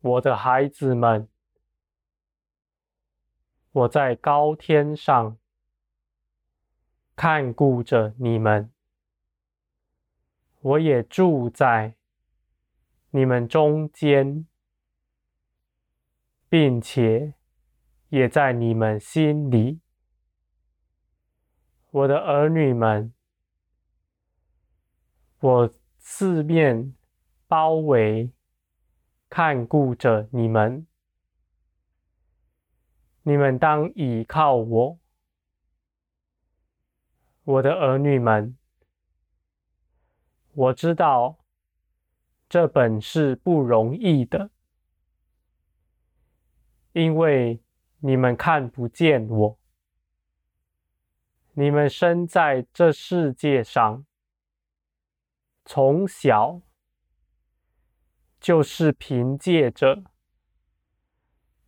我的孩子们，我在高天上看顾着你们，我也住在你们中间，并且也在你们心里，我的儿女们，我四面包围。看顾着你们，你们当倚靠我，我的儿女们。我知道这本是不容易的，因为你们看不见我，你们生在这世界上，从小。就是凭借着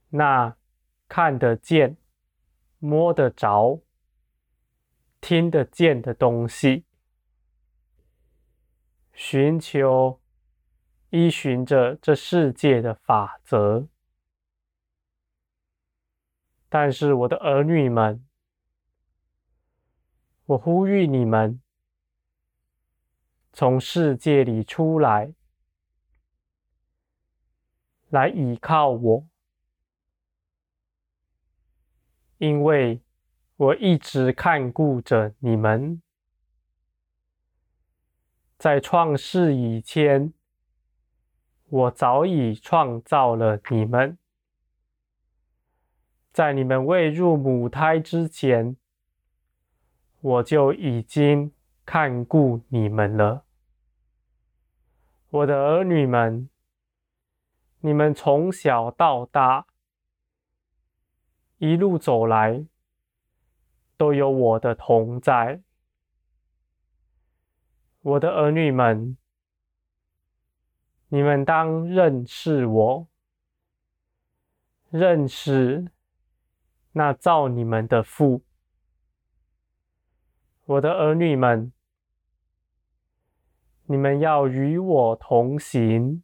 那看得见、摸得着、听得见的东西，寻求依循着这世界的法则。但是，我的儿女们，我呼吁你们从世界里出来。来倚靠我，因为我一直看顾着你们。在创世以前，我早已创造了你们；在你们未入母胎之前，我就已经看顾你们了，我的儿女们。你们从小到大一路走来，都有我的同在。我的儿女们，你们当认识我，认识那造你们的父。我的儿女们，你们要与我同行。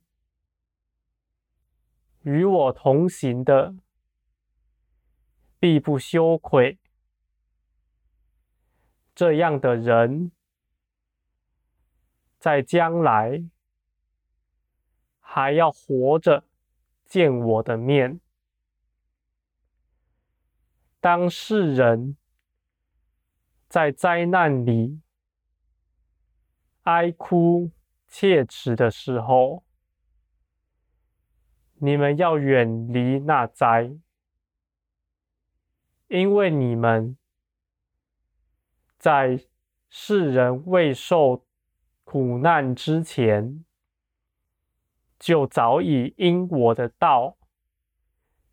与我同行的，必不羞愧。这样的人，在将来还要活着见我的面。当世人在灾难里哀哭切齿的时候，你们要远离那灾，因为你们在世人未受苦难之前，就早已因我的道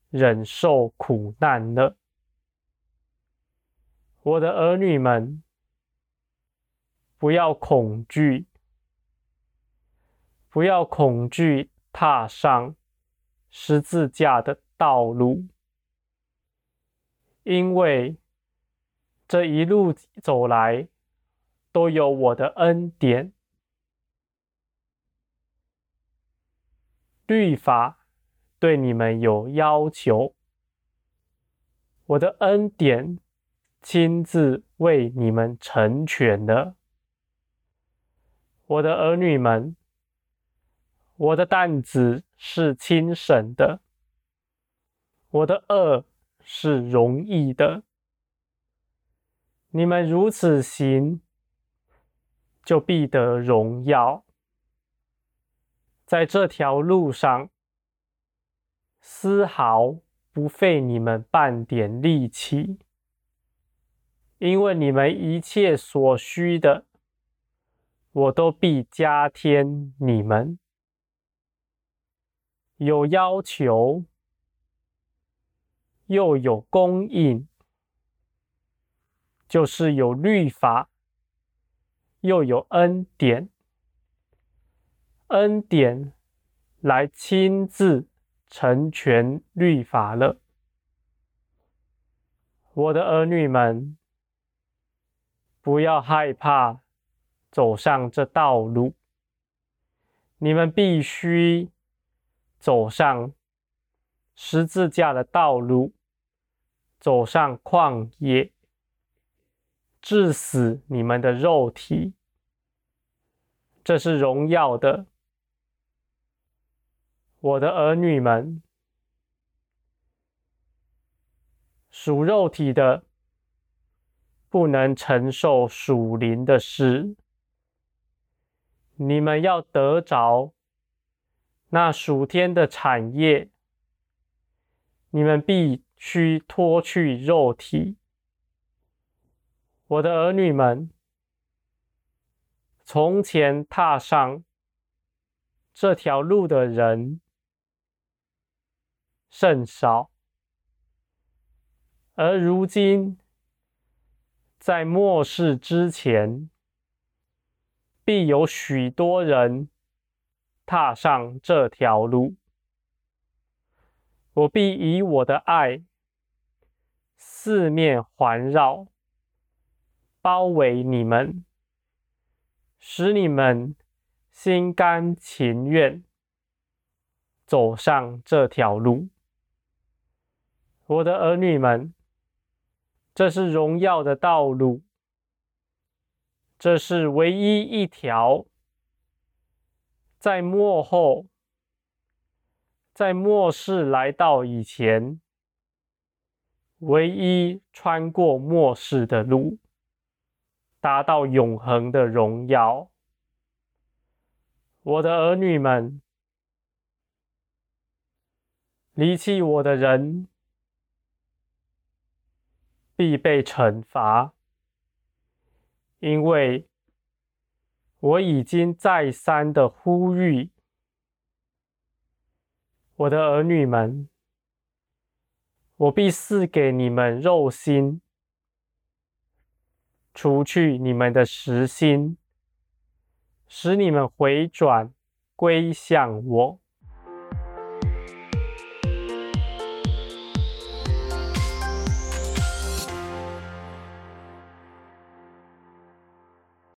忍受苦难了。我的儿女们，不要恐惧，不要恐惧，踏上。十字架的道路，因为这一路走来都有我的恩典。律法对你们有要求，我的恩典亲自为你们成全了。我的儿女们。我的担子是轻省的，我的轭是容易的。你们如此行，就必得荣耀。在这条路上，丝毫不费你们半点力气，因为你们一切所需的，我都必加添你们。有要求，又有供应，就是有律法，又有恩典。恩典来亲自成全律法了。我的儿女们，不要害怕走上这道路，你们必须。走上十字架的道路，走上旷野，致死你们的肉体。这是荣耀的，我的儿女们，属肉体的不能承受属灵的事。你们要得着那属天的产业，你们必须脱去肉体。我的儿女们，从前踏上这条路的人甚少，而如今在末世之前，必有许多人踏上这条路。我必以我的爱四面环绕，包围你们，使你们心甘情愿走上这条路。我的儿女们，这是荣耀的道路。这是唯一一条，在末后，在末世来到以前，唯一穿过末世的路，达到永恒的荣耀。我的儿女们，离弃我的人，必被惩罚。因为我已经再三的呼吁，我的儿女们，我必赐给你们肉心，除去你们的实心，使你们回转归向我。